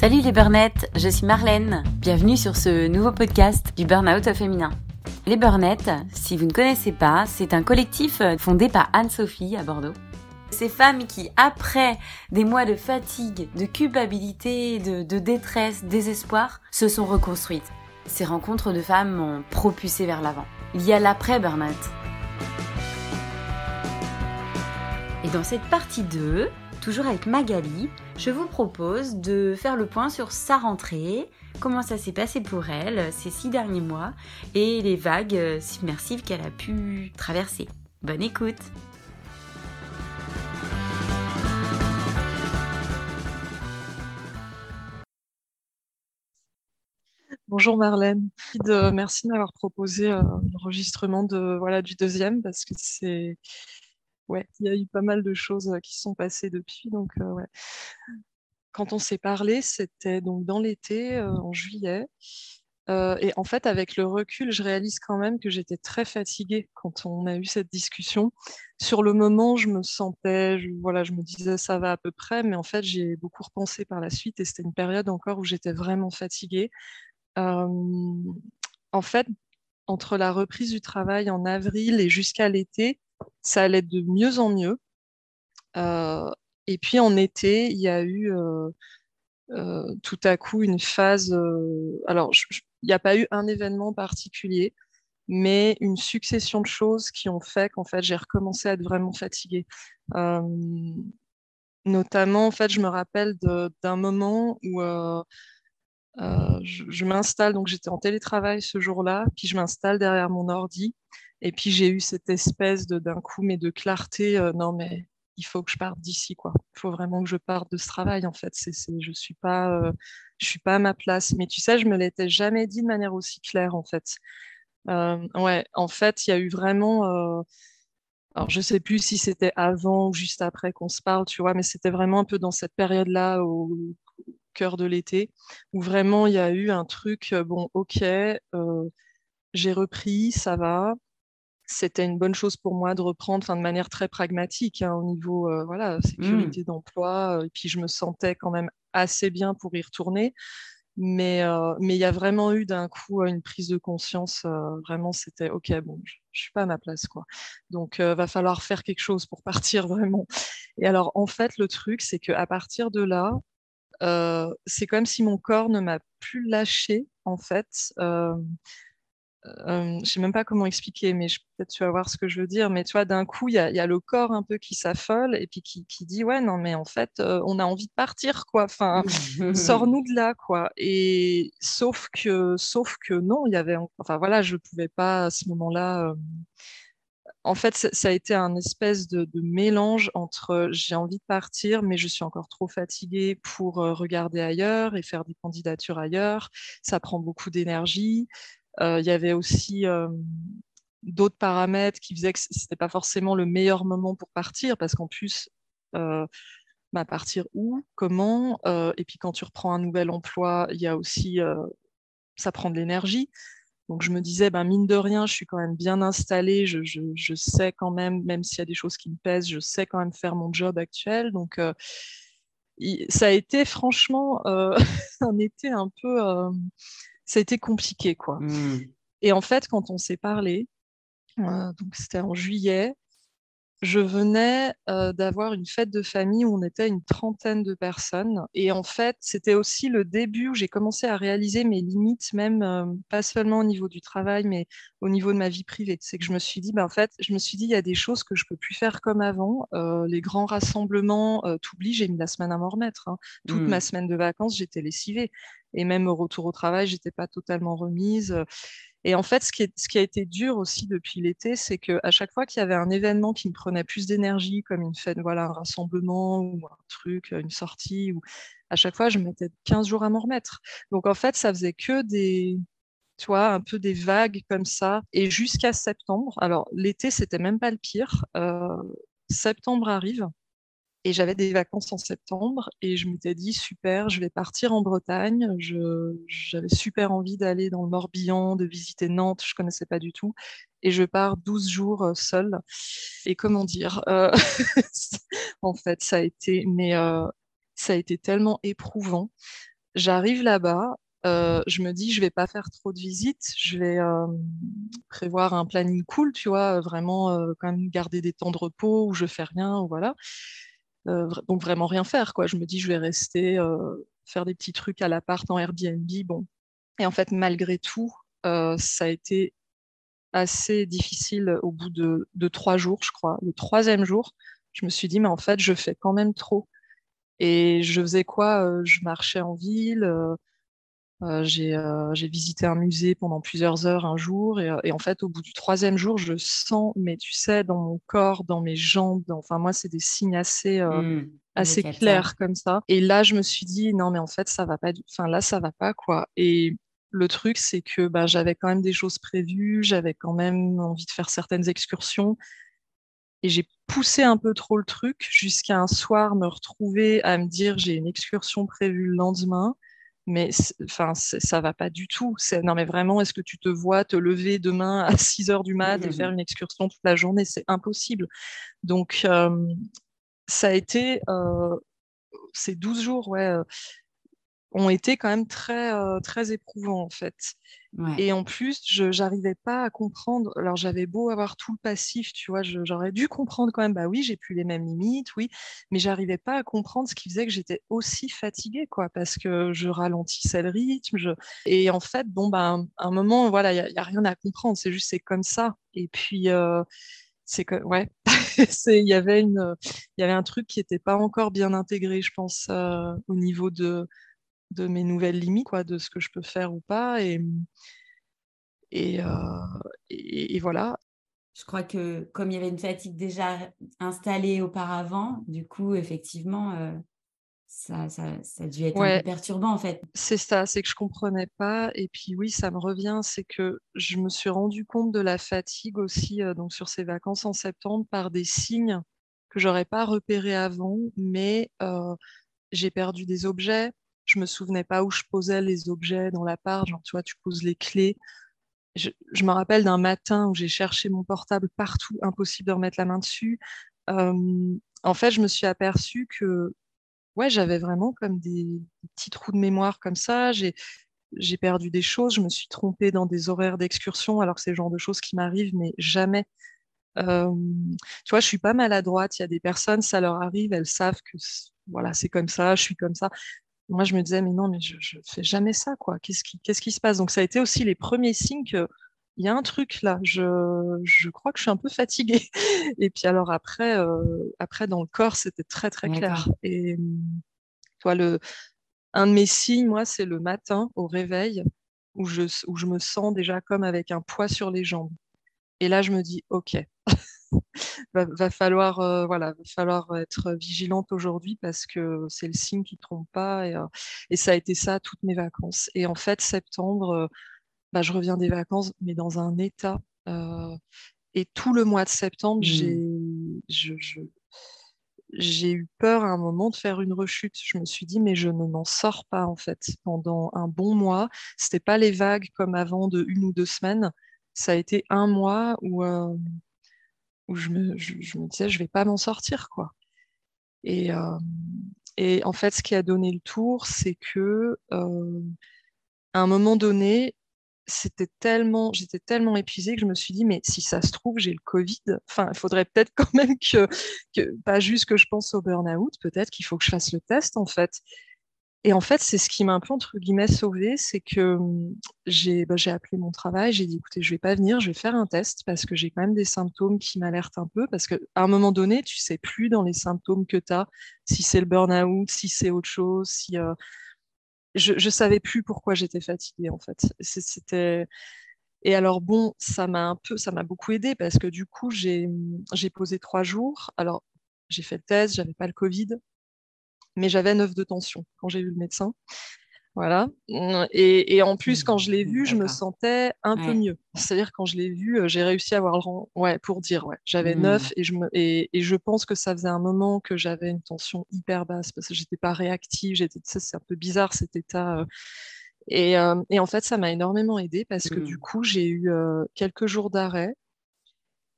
Salut les burnettes, je suis Marlène. Bienvenue sur ce nouveau podcast du Burnout féminin. Les burnettes, si vous ne connaissez pas, c'est un collectif fondé par Anne-Sophie à Bordeaux. Ces femmes qui, après des mois de fatigue, de culpabilité, de, de détresse, désespoir, se sont reconstruites. Ces rencontres de femmes m'ont propulsé vers l'avant. Il y a l'après-burnout. Et dans cette partie 2, toujours avec Magali, je vous propose de faire le point sur sa rentrée, comment ça s'est passé pour elle ces six derniers mois et les vagues submersives qu'elle a pu traverser. Bonne écoute Bonjour Marlène, merci de m'avoir proposé euh, l'enregistrement du deuxième parce que c'est ouais, il y a eu pas mal de choses euh, qui sont passées depuis. Donc, euh. Quand on s'est parlé, c'était donc dans l'été, euh, en juillet. et en fait, avec le recul, je réalise quand même que j'étais très fatiguée quand on a eu cette discussion. Sur le moment, je me sentais, voilà, je me disais ça va à peu près, mais en fait, j'ai beaucoup repensé par la suite et c'était une période encore où j'étais vraiment fatiguée. en fait, entre la reprise du travail en avril et jusqu'à l'été, ça allait de mieux en mieux. Euh, et puis en été, il y a eu euh, euh, tout à coup une phase. alors, il n'y a pas eu un événement particulier, mais une succession de choses qui ont fait qu'en fait, j'ai recommencé à être vraiment fatiguée. notamment, en fait, je me rappelle d'un moment où je, je m'installe, donc j'étais en télétravail ce jour-là, puis je m'installe derrière mon ordi et puis j'ai eu cette espèce de d'un coup, mais de clarté. Euh, non, mais il faut que je parte d'ici, quoi. Il faut vraiment que je parte de ce travail, en fait. C'est, je suis euh, suis pas à ma place. Mais tu sais, je me l'étais jamais dit de manière aussi claire, en fait. Euh, ouais, en fait, il y a eu vraiment. Euh, alors, je sais plus si c'était avant ou juste après qu'on se parle, tu vois, mais c'était vraiment un peu dans cette période-là, au cœur de l'été, où vraiment il y a eu un truc. Bon, ok, j'ai repris, ça va c'était une bonne chose pour moi de reprendre de manière très pragmatique hein, au niveau euh, voilà, sécurité mmh. d'emploi. Euh, et puis, je me sentais quand même assez bien pour y retourner. Mais euh, mais il y a vraiment eu d'un coup une prise de conscience. vraiment, c'était OK, bon, je, ne suis pas à ma place. quoi. Donc, va falloir faire quelque chose pour partir vraiment. Et alors, en fait, le truc, c'est qu'à partir de là, c'est comme si mon corps ne m'a plus lâché, en fait. Euh, je sais même pas comment expliquer, mais peut-être tu vas voir ce que je veux dire. Mais tu vois, d'un coup, il y a, y a, le corps un peu qui s'affole et puis qui, qui, dit ouais, non, mais en fait, euh, on a envie de partir, quoi. Enfin, sors-nous de là, quoi. Et sauf que, sauf que non, il y avait, enfin voilà, je pouvais pas à ce moment-là. Euh, en fait, ça a été un espèce de, mélange entre j'ai envie de partir, mais je suis encore trop fatiguée pour regarder ailleurs et faire des candidatures ailleurs. Ça prend beaucoup d'énergie. Euh, il y avait aussi euh, d'autres paramètres qui faisaient que c'était pas forcément le meilleur moment pour partir parce qu'en plus euh, bah, partir où, comment, et puis quand tu reprends un nouvel emploi, il y a aussi ça prend de l'énergie. Donc je me disais, ben, mine de rien, je suis quand même bien installée, je, je, je sais quand même, même s'il y a des choses qui me pèsent, je sais quand même faire mon job actuel. Donc euh, ça a été franchement euh, un été un peu, euh, ça a été compliqué, quoi. Mmh. Et en fait, quand on s'est parlé, donc c'était en juillet, je venais euh, d'avoir une fête de famille où on était une trentaine de personnes. Et en fait, c'était aussi le début où j'ai commencé à réaliser mes limites, même euh, pas seulement au niveau du travail, mais au niveau de ma vie privée. C'est que je me suis dit, ben, en fait, je me suis dit, il y a des choses que je peux plus faire comme avant. Euh, les grands rassemblements, t'oublies, j'ai mis la semaine à m'en remettre. Hein. Toute mmh. ma semaine de vacances, j'étais lessivée. Et même au retour au travail, j'étais pas totalement remise. Et en fait, ce qui, a été dur aussi depuis l'été, c'est qu'à chaque fois qu'il y avait un événement qui me prenait plus d'énergie, comme une fête, voilà, un rassemblement ou un truc, une sortie, ou à chaque fois, je mettais 15 jours à m'en remettre. Donc en fait, ça faisait que des, tu vois, un peu des vagues comme ça. Et jusqu'à septembre, alors l'été, c'était même pas le pire. Euh, septembre arrive. Et j'avais des vacances en septembre et je m'étais dit super, je vais partir en Bretagne. J'avais super envie d'aller dans le Morbihan, de visiter Nantes, je connaissais pas du tout. Et je pars 12 jours euh, seule. Et comment dire, euh, en fait, ça a été, mais euh, ça a été tellement éprouvant. J'arrive là-bas, je me dis, je vais pas faire trop de visites, je vais prévoir un planning cool, tu vois, vraiment quand même garder des temps de repos où je fais rien, voilà. Donc vraiment rien faire, quoi. Je me dis, je vais rester, faire des petits trucs à l'appart en Airbnb, bon. Et en fait, malgré tout, ça a été assez difficile au bout de, de, trois jours, je crois. Le troisième jour, je me suis dit, mais en fait, je fais quand même trop. Et je faisais quoi Je marchais en ville, euh, euh, j'ai visité un musée pendant plusieurs heures un jour et, euh, et, en fait au bout du troisième jour je sens mais tu sais dans mon corps dans mes jambes enfin moi c'est des signes assez mmh, assez clairs comme ça. Et là je me suis dit non mais en fait ça va pas enfin là ça va pas quoi. Et le truc c'est que bah, j'avais quand même des choses prévues j'avais quand même envie de faire certaines excursions et j'ai poussé un peu trop le truc jusqu'à un soir me retrouver à me dire j'ai une excursion prévue le lendemain mais enfin ça va pas du tout. Non mais vraiment, est-ce que tu te vois te lever demain à 6 heures du mat et faire une excursion toute la journée? C'est impossible. Donc euh, ça a été euh, ces 12 jours, ouais, ont été quand même très, très éprouvants en fait. Et en plus, je n'arrivais pas à comprendre. Alors j'avais beau avoir tout le passif, tu vois, j'aurais dû comprendre quand même. Bah oui, j'ai plus les mêmes limites, oui, mais j'arrivais pas à comprendre ce qui faisait que j'étais aussi fatiguée, quoi, parce que je ralentissais le rythme. Et en fait, bon, bah, à un moment, voilà, il y, a rien à comprendre. C'est juste, c'est comme ça. Et puis. Euh, c'est que ouais il y avait une il y avait un truc qui n'était pas encore bien intégré je pense euh, au niveau de de mes nouvelles limites, quoi, de ce que je peux faire ou pas. Et, et, euh, et, voilà. Je crois que comme il y avait une fatigue déjà installée auparavant, du coup, effectivement, euh, ça, ça, ça, a dû être un peu perturbant en fait. C'est ça, c'est que je comprenais pas. Et puis oui, ça me revient, c'est que je me suis rendu compte de la fatigue aussi euh, donc sur ces vacances en septembre par des signes que j'aurais pas repérés avant, mais j'ai perdu des objets, je me souvenais pas où je posais les objets dans l'appart. Genre, tu vois, tu poses les clés. Je, me rappelle d'un matin où j'ai cherché mon portable partout, impossible de remettre la main dessus. En fait, je me suis aperçue que ouais, j'avais vraiment comme des, petits trous de mémoire comme ça. J'ai perdu des choses, je me suis trompée dans des horaires d'excursion, alors que c'est le genre de choses qui m'arrivent, mais jamais. Tu vois, je suis pas maladroite. Il y a des personnes, ça leur arrive, elles savent que voilà, c'est comme ça, je suis comme ça moi, je me disais, mais non, mais je, ne fais jamais ça, quoi. Qu'est-ce qui, qu'est-ce qui se passe? Donc, ça a été aussi les premiers signes qu'il y a un truc là. Je, je crois que je suis un peu fatiguée. Et puis alors après, euh, après dans le corps, c'était très très clair. Et toi, le, un de mes signes, moi, c'est le matin au réveil où je, où je me sens déjà comme avec un poids sur les jambes. Et là, je me dis, ok, va, falloir, euh, voilà, va falloir être vigilante aujourd'hui parce que c'est le signe qui ne trompe pas. Et, euh, et, ça a été ça toutes mes vacances. Et en fait, septembre, euh, bah, je reviens des vacances, mais dans un état. et tout le mois de septembre, j'ai, mmh. je, j'ai eu peur à un moment de faire une rechute. Je me suis dit, mais je ne m'en sors pas en fait. Pendant un bon mois, c'était pas les vagues comme avant de une ou deux semaines. Ça a été un mois où, où je me, je, me disais, je vais pas m'en sortir, quoi. Et, euh, en fait, ce qui a donné le tour, c'est que euh, à un moment donné, c'était tellement, j'étais tellement épuisée que je me suis dit, mais si ça se trouve, j'ai le Covid. Enfin, il faudrait peut-être quand même que, que, pas juste que je pense au burn-out, peut-être qu'il faut que je fasse le test, en fait. Et en fait, c'est ce qui m'a un peu, entre guillemets, sauvée, c'est que j'ai bah, appelé mon travail, j'ai dit, écoutez, je vais pas venir, je vais faire un test parce que j'ai quand même des symptômes qui m'alertent un peu, parce qu'à un moment donné, tu sais plus dans les symptômes que tu as, si c'est le burn-out, si c'est autre chose, si... Euh, je, je savais plus pourquoi j'étais fatiguée, en fait. C'était... Et alors bon, ça m'a un peu, ça m'a beaucoup aidé parce que du coup, j'ai posé trois jours. Alors, j'ai fait le test, j'avais pas le Covid, mais j'avais 9 de tension quand j'ai vu le médecin. Voilà. Et, en plus, quand je l'ai vu, je me sentais un peu mieux. C'est-à-dire, quand je l'ai vu, euh, j'ai réussi à avoir le rang. Ouais, pour dire, ouais. J'avais 9 mmh. et je, me... et, je pense que ça faisait un moment que j'avais une tension hyper basse parce que j'étais pas réactive. J'étais, c'est un peu bizarre cet état. Euh. Et, euh, et, en fait, ça m'a énormément aidé parce que du mmh. coup, j'ai eu quelques jours d'arrêt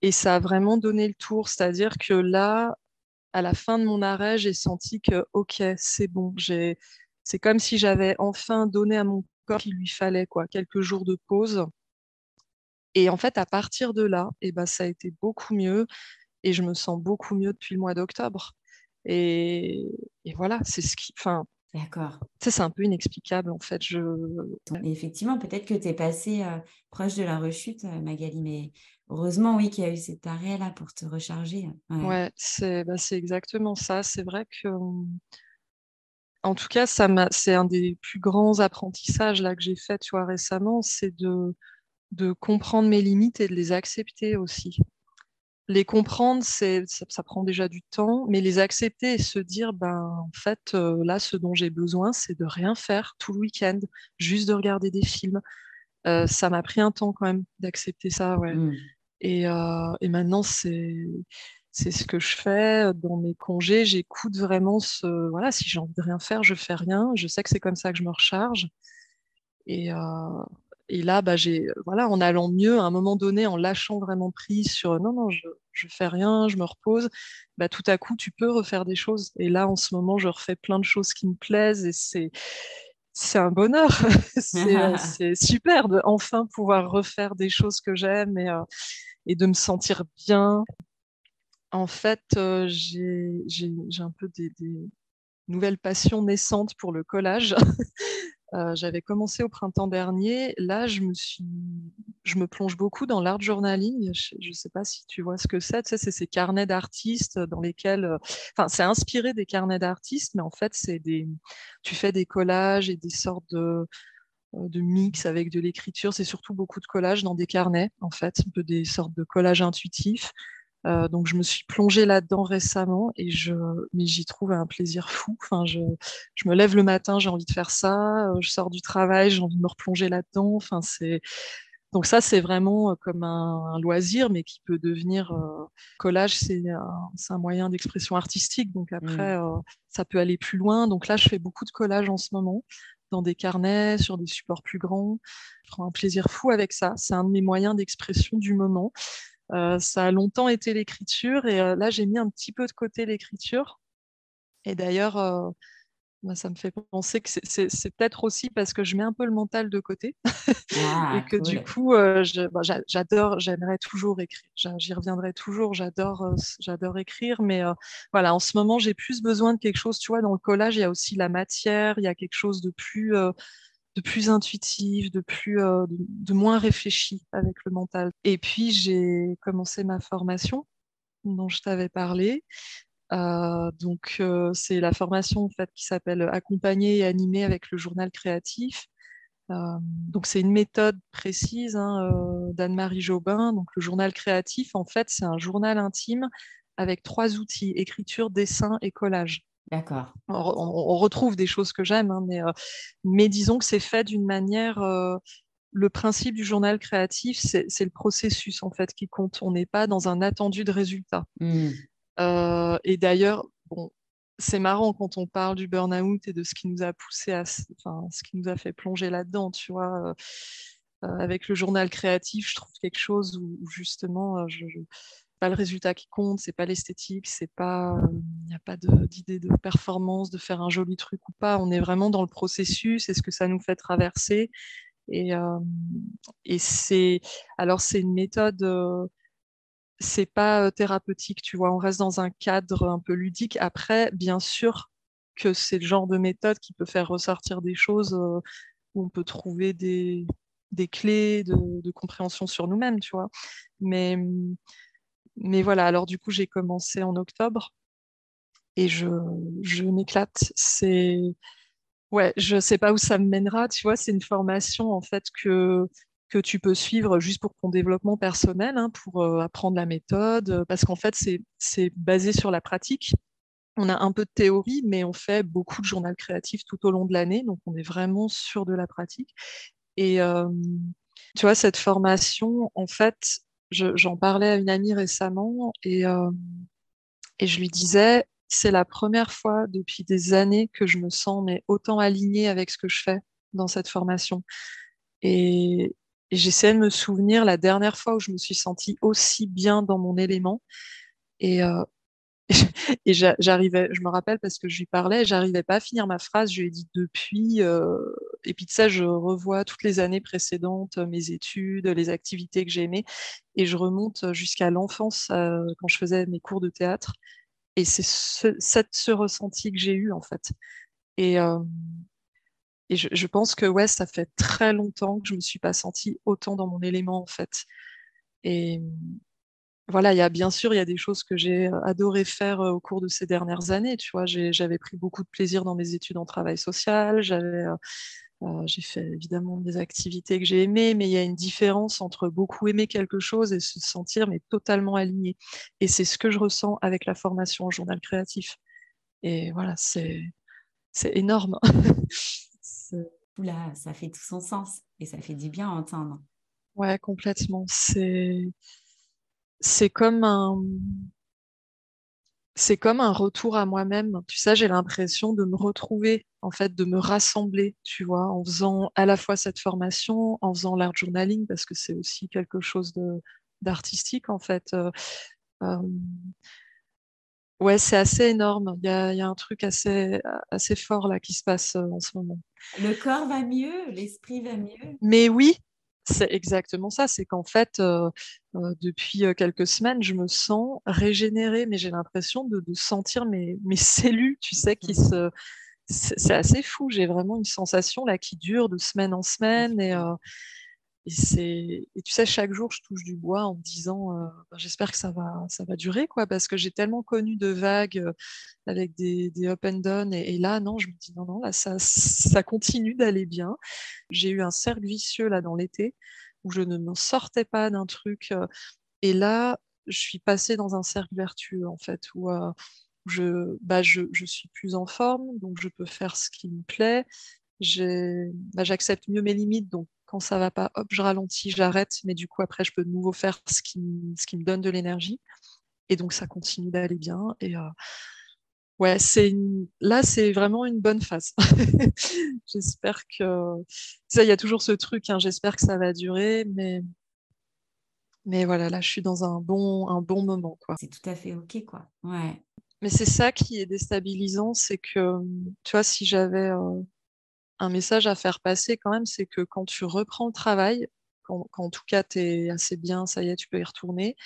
et ça a vraiment donné le tour. C'est-à-dire que là, à la fin de mon arrêt, j'ai senti que, OK, c'est bon, j'ai, c'est comme si j'avais enfin donné à mon corps qu'il lui fallait quoi, quelques jours de pause. Et en fait, à partir de là, eh ben, ça a été beaucoup mieux et je me sens beaucoup mieux depuis le mois d'octobre. Et, voilà, c'est ce qui. Enfin, D'accord. Ça, c'est un peu inexplicable en fait. Je... effectivement, peut-être que tu es passé euh, proche de la rechute, euh, Magali, mais heureusement, oui, qu'il y a eu cet arrêt-là pour te recharger. Ouais, c'est bah, exactement ça. C'est vrai que. En tout cas, c'est un des plus grands apprentissages là, que j'ai fait récemment, c'est de, de comprendre mes limites et de les accepter aussi les comprendre, ça, prend déjà du temps, mais les accepter et se dire, ben, en fait, euh, là, ce dont j'ai besoin, c'est de rien faire tout le week-end, juste de regarder des films. Euh, ça m'a pris un temps quand même d'accepter ça, ouais. Mmh. Et, euh, et, maintenant, c'est, ce que je fais dans mes congés. J'écoute vraiment ce, voilà, si j'ai envie de rien faire, je fais rien. Je sais que c'est comme ça que je me recharge. Et, et là, bah, voilà, en allant mieux, à un moment donné, en lâchant vraiment prise sur non, non, je, je fais rien, je me repose, bah, tout à coup, tu peux refaire des choses. Et là, en ce moment, je refais plein de choses qui me plaisent et c'est, c'est un bonheur. Euh, c'est, super de enfin pouvoir refaire des choses que j'aime et, euh, et de me sentir bien. En fait, euh, j'ai, un peu des, des nouvelles passions naissantes pour le collage. Euh, j'avais commencé au printemps dernier. Là, je me, suis... je me plonge beaucoup dans l'art journaling. Je ne sais pas si tu vois ce que c'est. C'est ces carnets d'artistes dans lesquels. Enfin, c'est inspiré des carnets d'artistes, mais en fait, c'est des. Tu fais des collages et des sortes de mix avec de l'écriture. C'est surtout beaucoup de collages dans des carnets, en fait, un peu des sortes de collages intuitifs. Donc je me suis plongée là-dedans récemment et je, mais j'y trouve un plaisir fou. Enfin, je, je me lève le matin, j'ai envie de faire ça. Je sors du travail, j'ai envie de me replonger là-dedans. Enfin, c'est donc ça, c'est vraiment comme un, loisir, mais qui peut devenir collage. C'est un, un, moyen d'expression artistique. Donc après, mmh. ça peut aller plus loin. Donc là, je fais beaucoup de collages en ce moment dans des carnets, sur des supports plus grands. Je prends un plaisir fou avec ça. C'est un de mes moyens d'expression du moment. Euh, ça a longtemps été l'écriture et là, j'ai mis un petit peu de côté l'écriture. Et d'ailleurs, euh, ça me fait penser que c'est peut-être aussi parce que je mets un peu le mental de côté ah, et que du coup, bah, j'adore, j'aimerais toujours écrire. J'y reviendrai toujours. J'adore, j'adore écrire, mais voilà, en ce moment, j'ai plus besoin de quelque chose. Tu vois, dans le collage, il y a aussi la matière, il y a quelque chose de plus de plus intuitif, de plus de, moins réfléchi avec le mental. Et puis j'ai commencé ma formation dont je t'avais parlé. Euh, donc euh, c'est la formation en fait qui s'appelle accompagner et animer avec le journal créatif. donc c'est une méthode précise hein, d'Anne-Marie Jobin. Donc le journal créatif en fait c'est un journal intime avec trois outils écriture, dessin et collage. D'accord. On, retrouve des choses que j'aime, hein, mais, euh, mais disons que c'est fait d'une manière. Euh, le principe du journal créatif, c'est le processus en fait qui compte. On n'est pas dans un attendu de résultat. Mmh. Euh, et d'ailleurs, bon, c'est marrant quand on parle du burn-out et de ce qui nous a poussé à, enfin, ce qui nous a fait plonger là-dedans, tu vois. avec le journal créatif, je trouve quelque chose où, justement, je pas le résultat qui compte, c'est pas l'esthétique, c'est pas, il n'y a pas d'idée de, performance, de faire un joli truc ou pas. On est vraiment dans le processus et ce que ça nous fait traverser. Et, euh, et c'est, alors c'est une méthode, euh, c'est pas euh, thérapeutique, tu vois. On reste dans un cadre un peu ludique. Après, bien sûr que c'est le genre de méthode qui peut faire ressortir des choses où on peut trouver des, des clés de, de compréhension sur nous-mêmes, tu vois. Mais mais voilà, alors du coup, j'ai commencé en octobre et je, je m'éclate. C'est ouais, je sais pas où ça me mènera. Tu vois, c'est une formation en fait que que tu peux suivre juste pour ton développement personnel, hein, pour euh, apprendre la méthode, parce qu'en fait, c'est basé sur la pratique. On a un peu de théorie, mais on fait beaucoup de journal créatif tout au long de l'année, donc on est vraiment sur de la pratique. Et euh, tu vois, cette formation, en fait, j'en parlais à une amie récemment et, euh, et je lui disais, c'est la première fois depuis des années que je me sens mais autant alignée avec ce que je fais dans cette formation. J'essaie de me souvenir la dernière fois où je me suis sentie aussi bien dans mon élément. Et, euh, Et j'arrivais, je me rappelle parce que je lui parlais, j'arrivais pas à finir ma phrase. Je lui ai dit depuis, euh, et puis de ça, je revois toutes les années précédentes, mes études, les activités que j'ai aimées, et je remonte jusqu'à l'enfance euh, quand je faisais mes cours de théâtre. Et c'est ce, ce ressenti que j'ai eu en fait. Et, euh, et je, pense que ouais, ça fait très longtemps que je me suis pas sentie autant dans mon élément en fait. Et, voilà, il y a bien sûr, il y a des choses que j'ai euh, adoré faire euh, au cours de ces dernières années. Tu vois, j'avais pris beaucoup de plaisir dans mes études en travail social. J'avais, euh, j'ai fait évidemment des activités que j'ai aimées, mais il y a une différence entre beaucoup aimer quelque chose et se sentir mais totalement aligné. Et c'est ce que je ressens avec la formation en journal créatif. Et voilà, c'est énorme. Oula, ça fait tout son sens et ça fait du bien à entendre. Ouais, complètement. C'est c'est comme un c'est comme un retour à moi-même. Tu sais, j'ai l'impression de me retrouver, en fait, de me rassembler, tu vois, en faisant à la fois cette formation, en faisant l'art journaling, parce que c'est aussi quelque chose de, d'artistique, en fait. Euh, euh, ouais, c'est assez énorme. Il y a, y a, un truc assez, assez fort là qui se passe euh, en ce moment. Le corps va mieux, l'esprit va mieux? Mais oui, c'est exactement ça. C'est qu'en fait, euh, euh, depuis quelques semaines, je me sens régénérée, mais j'ai l'impression de, de, sentir mes, mes, cellules, tu sais, qui se. C'est assez fou. J'ai vraiment une sensation là qui dure de semaine en semaine et, euh, et et tu sais chaque jour je touche du bois en me disant euh, ben, j'espère que ça va ça va durer quoi parce que j'ai tellement connu de vagues euh, avec des, des up and down et, là non je me dis non non là ça ça continue d'aller bien. J'ai eu un cercle vicieux là dans l'été où je ne m'en sortais pas d'un truc euh, et là je suis passée dans un cercle vertueux en fait où je bah je, je suis plus en forme donc je peux faire ce qui me plaît. Bah, j'accepte mieux mes limites donc quand ça va pas, hop, je ralentis, j'arrête, mais du coup, après, je peux de nouveau faire ce qui, ce qui me donne de l'énergie. Et donc, ça continue d'aller bien. Et euh, ouais, c'est là, c'est vraiment une bonne phase. j'espère que. Ça, il y a toujours ce truc, hein, j'espère que ça va durer, mais. Mais voilà, là, je suis dans un bon, un bon moment. quoi. C'est tout à fait OK, quoi. Ouais. Mais c'est ça qui est déstabilisant, c'est que, tu vois, si j'avais euh, un message à faire passer quand même, c'est que quand tu reprends le travail, quand, en tout cas tu es assez bien, ça y est, tu peux y retourner,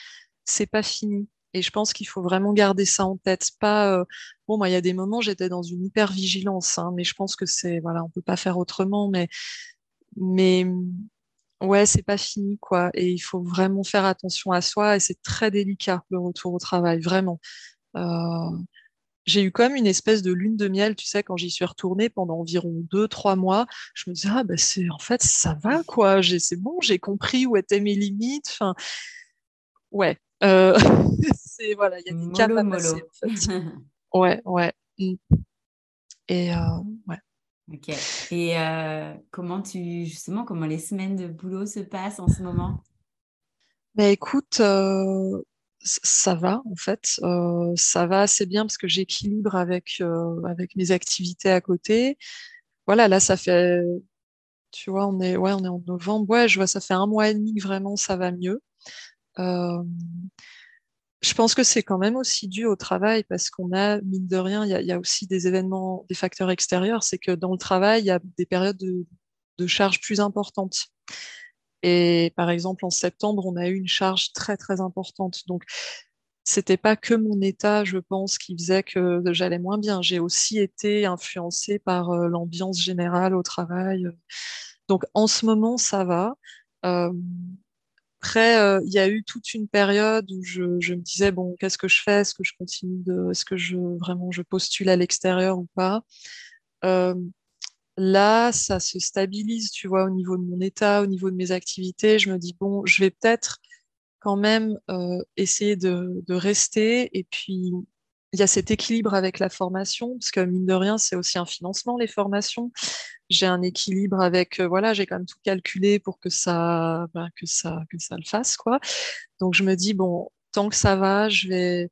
c'est pas fini. Et je pense qu'il faut vraiment garder ça en tête. Pas euh, bon, moi il y a des moments j'étais dans une hyper vigilance, hein, mais je pense que c'est voilà, on peut pas faire autrement. Mais mais ouais, c'est pas fini quoi. Et il faut vraiment faire attention à soi. Et c'est très délicat le retour au travail, vraiment. Euh, j'ai eu comme une espèce de lune de miel, tu sais, quand j'y suis retournée pendant environ deux, trois mois. Je me disais, ah, ben c'est, en fait, ça va, quoi. J'ai, c'est bon, j'ai compris où étaient mes limites. Enfin, ouais. Euh, c'est, voilà, il y a des cas à passer, en fait. ouais, ouais. Mm. Et, euh, ouais. Ok. Et euh, comment tu, justement, comment les semaines de boulot se passent en ce moment? Ben écoute, ça va en fait, ça va assez bien parce que j'équilibre avec avec mes activités à côté. Voilà, là ça fait, tu vois, on est ouais, on est en novembre, ouais, je vois, ça fait un mois et demi que vraiment ça va mieux. Je pense que c'est quand même aussi dû au travail parce qu'on a, mine de rien, il y a, aussi des événements, des facteurs extérieurs. C'est que dans le travail, il y a des périodes de, de plus importantes. Et par exemple, en septembre, on a eu une charge très, très importante. Donc, c'était pas que mon état, je pense, qui faisait que j'allais moins bien. J'ai aussi été influencée par euh, l'ambiance générale au travail. Donc, en ce moment, ça va. Euh, après, euh, il y a eu toute une période où je, me disais bon, qu'est-ce que je fais? Est-ce que je continue de, est-ce que je vraiment je postule à l'extérieur ou pas? Là, ça se stabilise, tu vois, au niveau de mon état, au niveau de mes activités. Je me dis, bon, je vais peut-être quand même euh, essayer de, rester. Et puis, il y a cet équilibre avec la formation, parce que mine de rien, c'est aussi un financement, les formations. J'ai un équilibre avec, euh, voilà, j'ai quand même tout calculé pour que ça, bah, que ça, que ça le fasse, quoi. Donc, je me dis, bon, tant que ça va, je vais,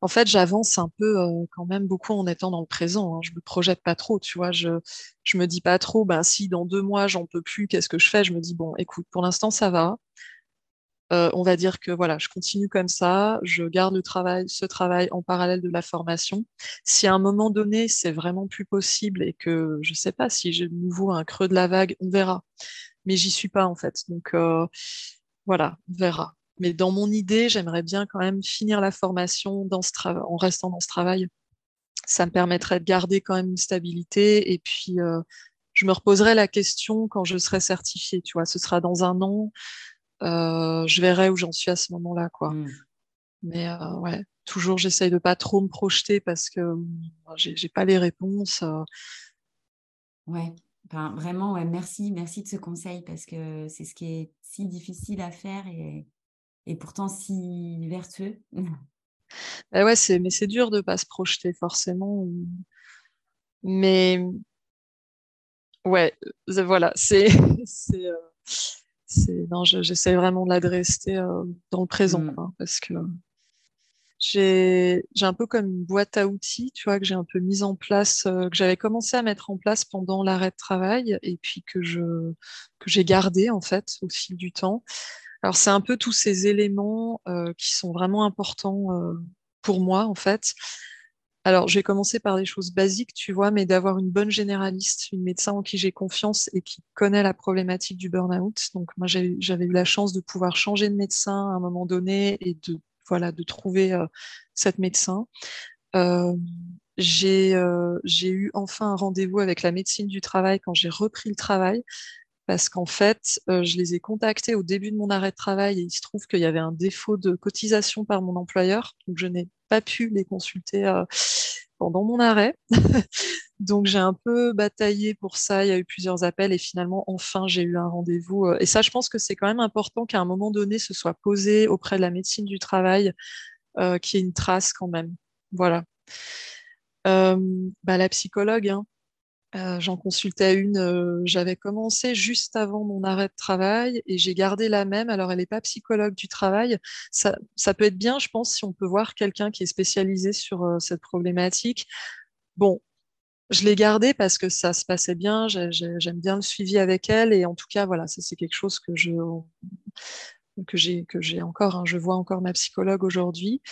en fait, j'avance un peu quand même beaucoup en étant dans le présent. Hein. Je me projette pas trop, tu vois. Je je me dis pas trop. Ben si dans deux mois j'en peux plus, qu'est-ce que je fais? Je me dis bon, écoute, pour l'instant ça va. on va dire que voilà, je continue comme ça, je garde le travail, ce travail en parallèle de la formation. Si à un moment donné, c'est vraiment plus possible et que je sais pas si j'ai de nouveau un creux de la vague, on verra. Mais j'y suis pas en fait. Donc voilà, on verra. Mais dans mon idée, j'aimerais bien quand même finir la formation dans ce en restant dans ce travail. Ça me permettrait de garder quand même une stabilité et puis euh, je me reposerai la question quand je serai certifiée. Tu vois, ce sera dans un an. Euh, je verrai où j'en suis à ce moment-là, quoi. Hmm. Mais euh, ouais, toujours j'essaye de pas trop me projeter parce que j'ai pas les réponses. Ouais, vraiment, ouais, merci, merci de ce conseil parce que c'est ce qui est si difficile à faire et, et pourtant si vertueux. Bah ouais, c'est, mais c'est dur de pas se projeter forcément. Mais ouais, voilà, c'est, c'est, euh, c'est, non, j'essaie vraiment de l'adresser euh, dans le présent, mmh. parce que j'ai, j'ai un peu comme une boîte à outils, tu vois, que j'ai un peu mise en place, euh, que j'avais commencé à mettre en place pendant l'arrêt de travail, et puis que je, que j'ai gardé en fait au fil du temps. Alors c'est un peu tous ces éléments euh, qui sont vraiment importants euh, pour moi en fait. Alors je vais commencer par des choses basiques, tu vois, mais d'avoir une bonne généraliste, une médecin en qui j'ai confiance et qui connaît la problématique du burn-out. Donc moi j'avais eu la chance de pouvoir changer de médecin à un moment donné et de voilà de trouver euh, cette médecin. j'ai eu enfin un rendez-vous avec la médecine du travail quand j'ai repris le travail parce qu'en fait, euh, je les ai contactés au début de mon arrêt de travail et il se trouve qu'il y avait un défaut de cotisation par mon employeur, donc je n'ai pas pu les consulter euh, pendant mon arrêt. donc j'ai un peu bataillé pour ça, il y a eu plusieurs appels et finalement, enfin, j'ai eu un rendez-vous. Euh, et ça, je pense que c'est quand même important qu'à un moment donné, ce soit posé auprès de la médecine du travail, qu'il y ait une trace quand même. Voilà. Bah, la psychologue, hein, euh, j'en consultais une, euh, j'avais commencé juste avant mon arrêt de travail et j'ai gardé la même. Alors, elle n'est pas psychologue du travail. Ça, ça, peut être bien, je pense, si on peut voir quelqu'un qui est spécialisé sur euh, cette problématique. Bon, je l'ai gardée parce que ça se passait bien, j'aime bien le suivi avec elle et en tout cas, voilà, ça c'est quelque chose que j'ai que encore. Hein, je vois encore ma psychologue aujourd'hui.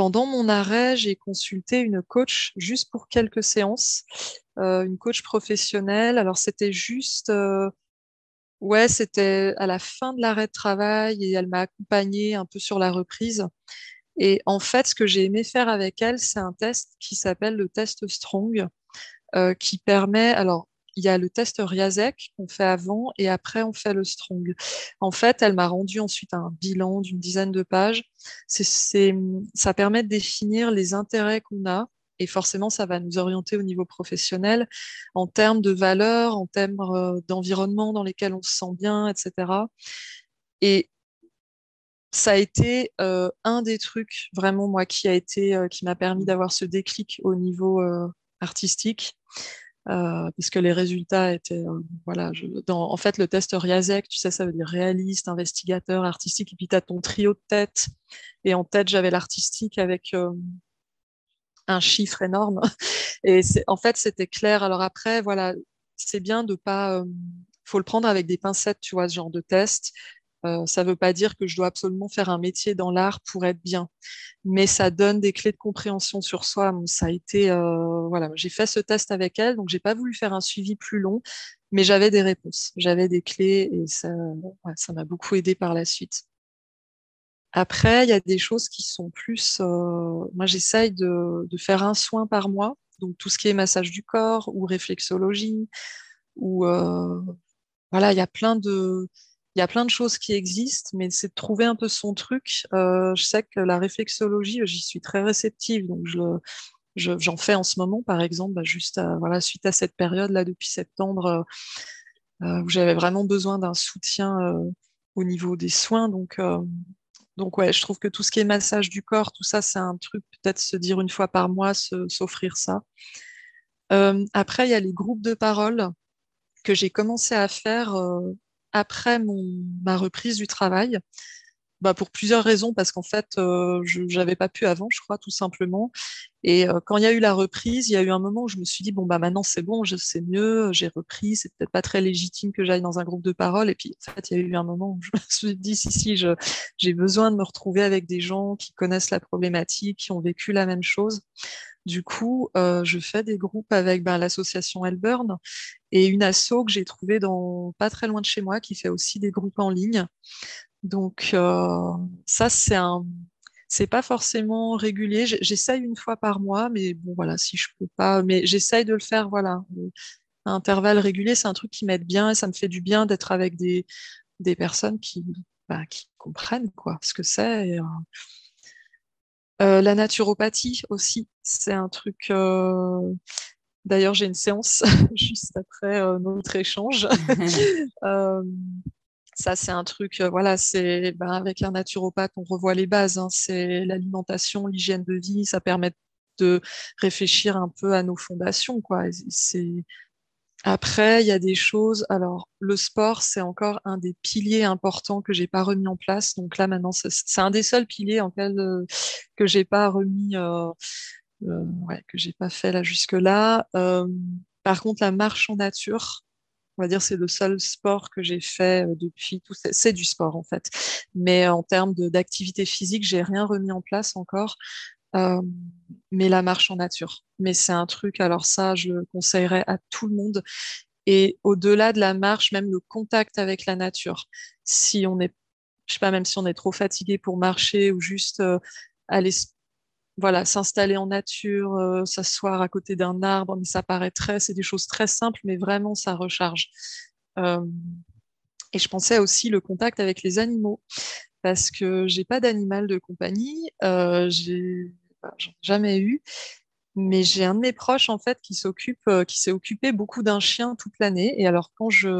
Pendant mon arrêt, j'ai consulté une coach juste pour quelques séances, euh, une coach professionnelle. Alors c'était juste, euh, ouais, c'était à la fin de l'arrêt de travail et elle m'a accompagnée un peu sur la reprise. Et en fait, ce que j'ai aimé faire avec elle, c'est un test qui s'appelle le test Strong, euh, qui permet, alors il y a le test Riazek qu'on fait avant et après on fait le Strong. En fait, elle m'a rendu ensuite un bilan d'une dizaine de pages. Ça permet de définir les intérêts qu'on a et forcément ça va nous orienter au niveau professionnel en termes de valeurs, en termes euh, d'environnement dans lesquels on se sent bien, etc. Et ça a été euh, un des trucs vraiment moi qui a été euh, qui m'a permis d'avoir ce déclic au niveau artistique euh, parce que les résultats étaient, euh, voilà, je, en fait, le test Riazek, tu sais, ça veut dire réaliste, investigateur, artistique, et puis tu as ton trio de tête. Et en tête, j'avais l'artistique avec euh, un chiffre énorme. Et en fait, c'était clair. Alors après, voilà, c'est bien de pas, faut le prendre avec des pincettes, tu vois, ce genre de test. Euh, ça ne veut pas dire que je dois absolument faire un métier dans l'art pour être bien, mais ça donne des clés de compréhension sur soi. ça a été, euh, voilà, j'ai fait ce test avec elle, donc j'ai pas voulu faire un suivi plus long, mais j'avais des réponses, j'avais des clés et ça, ça m'a beaucoup aidé par la suite. Après, il y a des choses qui sont plus, euh, moi j'essaye de, de faire un soin par mois, donc tout ce qui est massage du corps ou réflexologie, ou voilà, il y a plein de il y a plein de choses qui existent, mais c'est de trouver un peu son truc. Euh, je sais que la réflexologie, j'y suis très réceptive, donc je, j'en fais en ce moment, par exemple, bah, juste à, voilà, suite à cette période là depuis septembre euh, euh, où j'avais vraiment besoin d'un soutien au niveau des soins. Donc, donc ouais, je trouve que tout ce qui est massage du corps, tout ça, c'est un truc peut-être se dire une fois par mois, s'offrir ça. après, il y a les groupes de parole que j'ai commencé à faire après mon, ma reprise du travail. Bah, pour plusieurs raisons, parce qu'en fait, euh, je n'avais pas pu avant, je crois, tout simplement. Et euh, quand il y a eu la reprise, il y a eu un moment où je me suis dit, bon, bah maintenant c'est bon, je sais mieux, j'ai repris, c'est peut-être pas très légitime que j'aille dans un groupe de parole. Et puis, en fait, il y a eu un moment où je me suis dit, si, si, j'ai besoin de me retrouver avec des gens qui connaissent la problématique, qui ont vécu la même chose. Du coup, euh, je fais des groupes avec ben, l'association Elburn et une asso que j'ai trouvée dans pas très loin de chez moi qui fait aussi des groupes en ligne. Donc euh, ça, c'est un, c'est pas forcément régulier. J'essaye une fois par mois, mais bon voilà, si je peux pas, mais j'essaye de le faire, voilà, à intervalles réguliers. C'est un truc qui m'aide bien et ça me fait du bien d'être avec des, des personnes qui, bah, qui comprennent quoi, ce que c'est. Euh, euh, la naturopathie aussi, c'est un truc. Euh... D'ailleurs, j'ai une séance juste après euh, notre échange. Ça, c'est un truc, euh, voilà, c'est ben, avec un naturopathe, on revoit les bases. Hein, c'est l'alimentation, l'hygiène de vie, ça permet de réfléchir un peu à nos fondations, après, il y a des choses. Alors, le sport, c'est encore un des piliers importants que j'ai pas remis en place. Donc là, maintenant, c'est un des seuls piliers en quel, euh, que j'ai pas remis, euh, ouais, que j'ai pas fait là jusque là. Par contre, la marche en nature, on va dire c'est le seul sport que j'ai fait depuis tout c'est du sport en fait. Mais en termes d'activité physique j'ai rien remis en place encore mais la marche en nature. Mais c'est un truc alors ça je le conseillerais à tout le monde. Et au-delà de la marche même le contact avec la nature si on est je sais pas même si on est trop fatigué pour marcher ou juste aller voilà, s'installer en nature, euh, s'asseoir à côté d'un arbre, mais ça paraît très, c'est des choses très simples, mais vraiment ça recharge. Euh, et je pensais aussi le contact avec les animaux, parce que j'ai pas d'animal de compagnie, euh, j'ai bah, jamais eu, mais j'ai un de mes proches en fait qui s'occupe, euh, qui s'est occupé beaucoup d'un chien toute l'année. Et alors quand je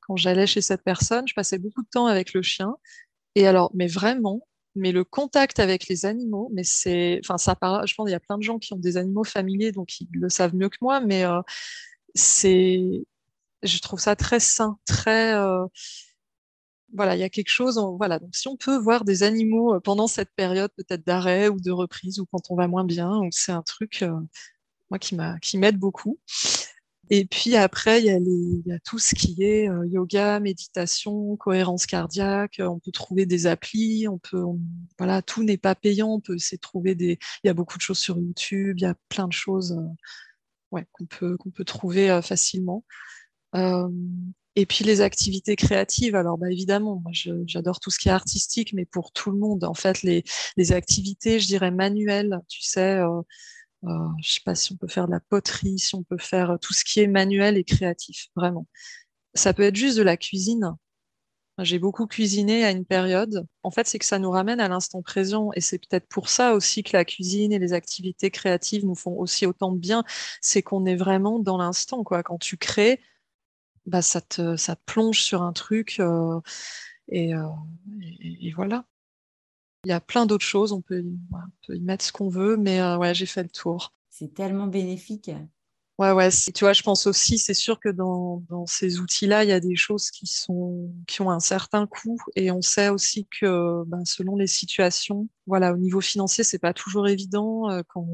quand j'allais chez cette personne, je passais beaucoup de temps avec le chien. Et alors, mais vraiment, mais le contact avec les animaux, mais c'est, enfin, ça je pense qu'il y a plein de gens qui ont des animaux familiers, donc ils le savent mieux que moi, mais euh, c'est, je trouve ça très sain, très, euh, voilà, il y a quelque chose, voilà, donc si on peut voir des animaux euh, pendant cette période peut-être d'arrêt ou de reprise ou quand on va moins bien, c'est un truc, qui m'aide beaucoup. Et puis après, il y a, tout ce qui est euh, yoga, méditation, cohérence cardiaque. On peut trouver des applis, on peut, voilà, tout n'est pas payant. On peut essayer des. Il y a beaucoup de choses sur YouTube. Il y a plein de choses, euh, ouais, qu'on peut qu'on peut trouver euh, facilement. Et puis les activités créatives. Alors, bah évidemment, j'adore tout ce qui est artistique, mais pour tout le monde, en fait, les les activités, je dirais manuelles. Tu sais. Euh, je sais pas si on peut faire de la poterie, si on peut faire euh, tout ce qui est manuel et créatif, vraiment. Ça peut être juste de la cuisine. J'ai beaucoup cuisiné à une période. En fait, c'est que ça nous ramène à l'instant présent. Et c'est peut-être pour ça aussi que la cuisine et les activités créatives nous font aussi autant de bien. C'est qu'on est vraiment dans l'instant. Quand tu crées, bah, ça te, plonge sur un truc. Euh, et, voilà. Il y a plein d'autres choses, on peut, y mettre ce qu'on veut, mais euh, ouais, j'ai fait le tour. C'est tellement bénéfique. Ouais, ouais, tu vois, je pense aussi, c'est sûr que dans, dans ces outils-là, il y a des choses qui, sont, qui ont un certain coût et on sait aussi que ben, selon les situations, voilà, au niveau financier, c'est pas toujours évident euh, quand,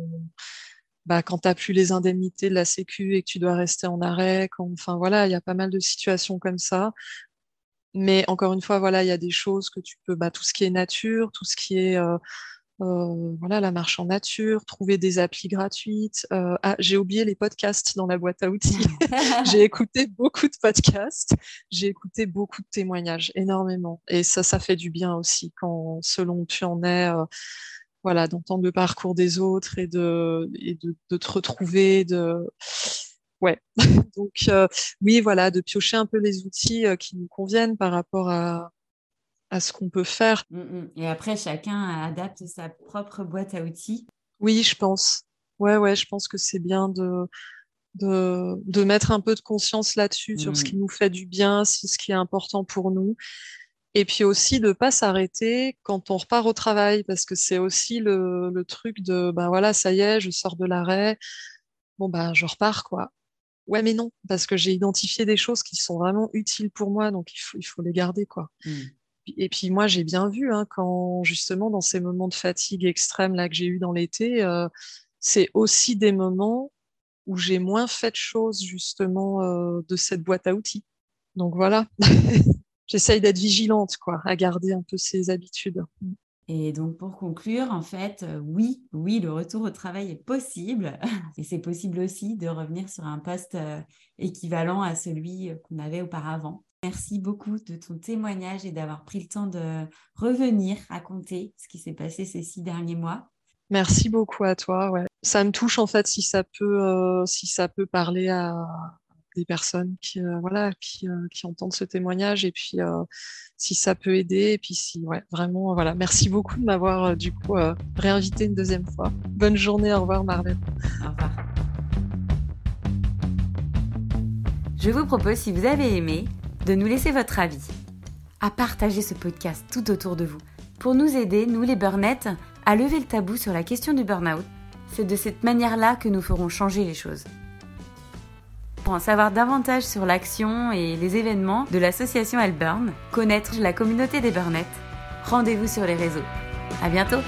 bah, quand tu n'as plus les indemnités de la Sécu et que tu dois rester en arrêt. Quand, enfin, voilà, il y a pas mal de situations comme ça. Mais encore une fois, voilà, il y a des choses que tu peux, bah, tout ce qui est nature, tout ce qui est euh, euh, voilà, la marche en nature, trouver des applis gratuites. Euh, ah, j'ai oublié les podcasts dans la boîte à outils. j'ai écouté beaucoup de podcasts, j'ai écouté beaucoup de témoignages, énormément. Et ça, ça fait du bien aussi quand, selon où tu en es, euh, voilà, d'entendre le parcours des autres et de, et de, de te retrouver, de ouais. Donc euh, oui, voilà, de piocher un peu les outils euh, qui nous conviennent par rapport à, à ce qu'on peut faire. Mmh, mmh. Et après, chacun adapte sa propre boîte à outils. Oui, je pense. Ouais, ouais, je pense que c'est bien de, de, de, mettre un peu de conscience là-dessus, mmh. sur ce mmh. qui nous fait du bien, si ce qui est important pour nous. Et puis aussi de pas s'arrêter quand on repart au travail, parce que c'est aussi le, le, truc de, ben voilà, ça y est, je sors de l'arrêt, bon ben je repars quoi. Ouais, mais non, parce que j'ai identifié des choses qui sont vraiment utiles pour moi, donc il faut, il faut les garder, quoi. Mmh. Et puis moi, j'ai bien vu hein, quand justement dans ces moments de fatigue extrême là que j'ai eu dans l'été, euh, c'est aussi des moments où j'ai moins fait de choses justement euh, de cette boîte à outils. Donc voilà, j'essaye d'être vigilante, quoi, à garder un peu ces habitudes. Et donc pour conclure, en fait, euh, oui, oui, le retour au travail est possible. Et c'est possible aussi de revenir sur un poste équivalent à celui qu'on avait auparavant. Merci beaucoup de ton témoignage et d'avoir pris le temps de revenir raconter ce qui s'est passé ces six derniers mois. Merci beaucoup à toi. Ça me touche en fait euh, si ça peut parler à des personnes qui, euh, voilà, qui, euh, qui, entendent ce témoignage et puis si ça peut aider. Et puis si, ouais, vraiment, voilà. Merci beaucoup de m'avoir du coup réinvité une deuxième fois. Bonne journée. Au revoir, Marlène. Au revoir. Je vous propose, si vous avez aimé, de nous laisser votre avis, à partager ce podcast tout autour de vous, pour nous aider, nous les burnettes, à lever le tabou sur la question du burn-out. C'est de cette manière-là que nous ferons changer les choses. Pour en savoir davantage sur l'action et les événements de l'association Alburn, connaître la communauté des burnettes, rendez-vous sur les réseaux. À bientôt!